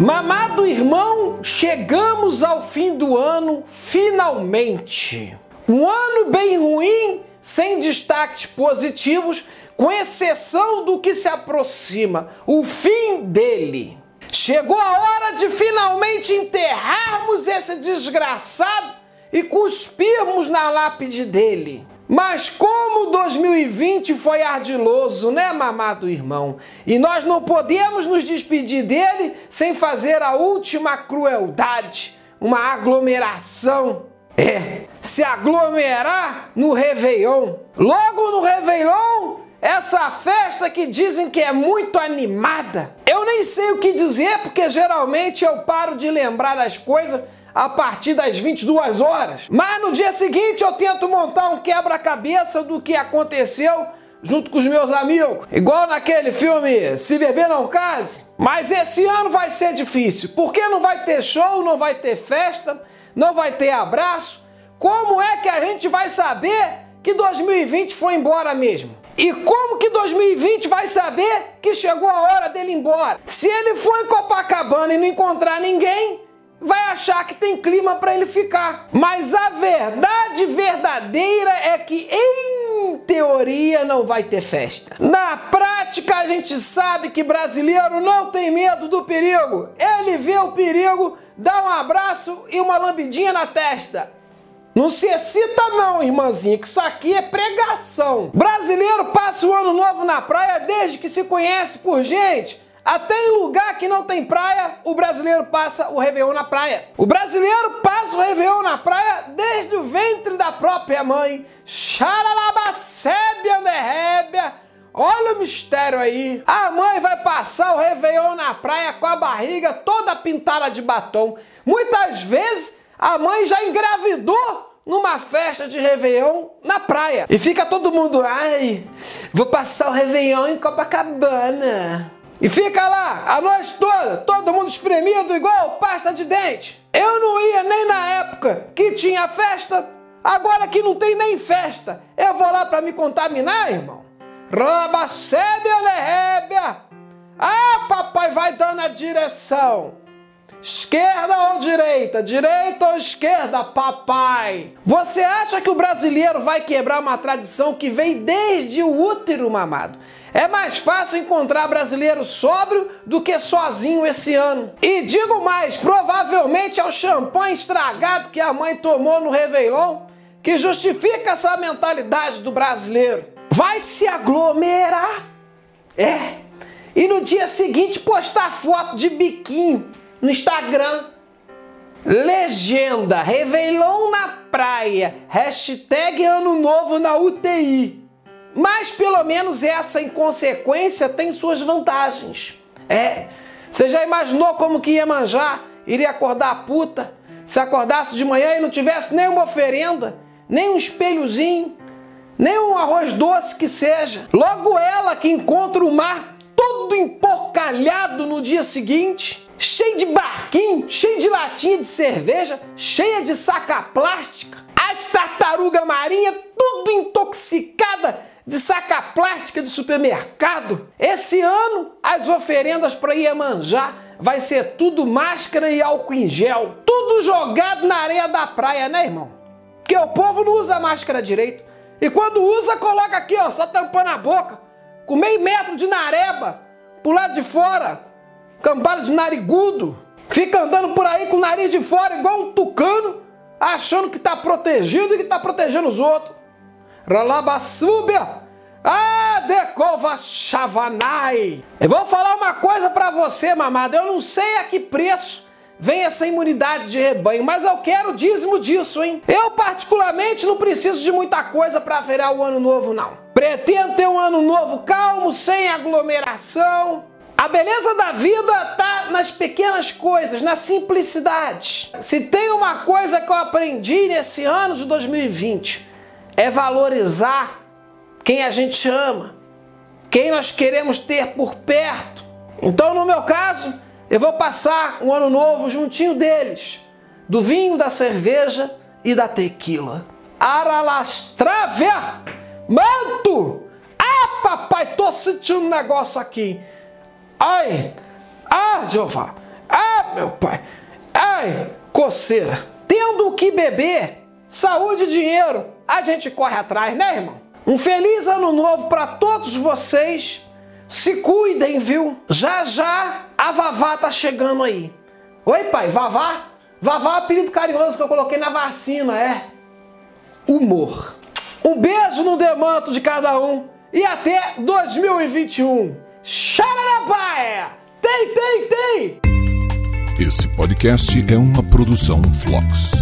Mamado irmão, chegamos ao fim do ano finalmente. Um ano bem ruim, sem destaques positivos, com exceção do que se aproxima, o fim dele. Chegou a hora de finalmente enterrarmos esse desgraçado e cuspirmos na lápide dele. Mas como 2020 foi ardiloso, né, mamado irmão? E nós não podemos nos despedir dele sem fazer a última crueldade, uma aglomeração. É, se aglomerar no Réveillon. Logo no Réveillon, essa festa que dizem que é muito animada. Eu nem sei o que dizer porque geralmente eu paro de lembrar das coisas a partir das 22 horas. Mas no dia seguinte eu tento montar um quebra-cabeça do que aconteceu junto com os meus amigos. Igual naquele filme Se Beber Não Case. Mas esse ano vai ser difícil, porque não vai ter show, não vai ter festa, não vai ter abraço. Como é que a gente vai saber que 2020 foi embora mesmo? E como que 2020 vai saber que chegou a hora dele ir embora? Se ele for em Copacabana e não encontrar ninguém, vai achar que tem clima para ele ficar. Mas a verdade verdadeira é que, em teoria, não vai ter festa. Na prática, a gente sabe que brasileiro não tem medo do perigo. Ele vê o perigo, dá um abraço e uma lambidinha na testa. Não se excita não, irmãzinha, que isso aqui é pregação. Brasileiro passa o ano novo na praia desde que se conhece por gente até em lugar que não tem praia, o brasileiro passa o Réveillon na praia. O brasileiro passa o Réveillon na praia desde o ventre da própria mãe. Xaralabacébia anderrébia. Olha o mistério aí. A mãe vai passar o Réveillon na praia com a barriga toda pintada de batom. Muitas vezes a mãe já engravidou numa festa de Réveillon na praia. E fica todo mundo, ai, vou passar o Réveillon em Copacabana. E fica lá a noite toda, todo mundo espremido igual pasta de dente. Eu não ia nem na época que tinha festa, agora que não tem nem festa, eu vou lá para me contaminar, irmão? Rabacébia lehébia! Ah, papai vai dando a direção. Esquerda ou direita? Direita ou esquerda, papai? Você acha que o brasileiro vai quebrar uma tradição que vem desde o útero mamado? É mais fácil encontrar brasileiro sóbrio do que sozinho esse ano. E digo mais, provavelmente é o champanhe estragado que a mãe tomou no Réveillon que justifica essa mentalidade do brasileiro. Vai se aglomerar. É. E no dia seguinte postar foto de biquinho no Instagram. Legenda, Réveillon na praia, hashtag Ano Novo na UTI. Mas pelo menos essa inconsequência tem suas vantagens. É, você já imaginou como que ia manjar? Iria acordar a puta? Se acordasse de manhã e não tivesse nenhuma oferenda, nem um espelhozinho, nem um arroz doce que seja. Logo ela que encontra o mar todo emporcalhado no dia seguinte cheio de barquinho, cheio de latinha de cerveja, cheia de saca plástica. As tartaruga marinha tudo intoxicada de saca plástica de supermercado. Esse ano as oferendas para Iemanjá vai ser tudo máscara e álcool em gel, tudo jogado na areia da praia, né, irmão? Porque o povo não usa máscara direito. E quando usa, coloca aqui, ó, só tampando a boca, com meio metro de nareba, pro lado de fora cambada de narigudo, fica andando por aí com o nariz de fora igual um tucano, achando que está protegido e que está protegendo os outros. Ralabassúbia! Ah, decova chavanai! Eu vou falar uma coisa para você, mamada. Eu não sei a que preço vem essa imunidade de rebanho, mas eu quero dízimo disso, hein? Eu, particularmente, não preciso de muita coisa para feirar o ano novo, não. Pretendo ter um ano novo calmo, sem aglomeração, a beleza da vida está nas pequenas coisas, na simplicidade. Se tem uma coisa que eu aprendi nesse ano de 2020, é valorizar quem a gente ama, quem nós queremos ter por perto. Então, no meu caso, eu vou passar um ano novo juntinho deles, do vinho, da cerveja e da tequila. Aralastravia! Manto! Ah, papai, tô sentindo um negócio aqui. Ai! Ah, Jeová! Ah, meu pai. Ai, coceira. Tendo o que beber, saúde e dinheiro, a gente corre atrás, né, irmão? Um feliz ano novo para todos vocês. Se cuidem, viu? Já já a Vavá tá chegando aí. Oi, pai, Vavá? Vavá é apelido carinhoso que eu coloquei na vacina, é. Humor. Um beijo no demanto de cada um e até 2021. Xararabaia! Tem, tem, tem! Esse podcast é uma produção Flux.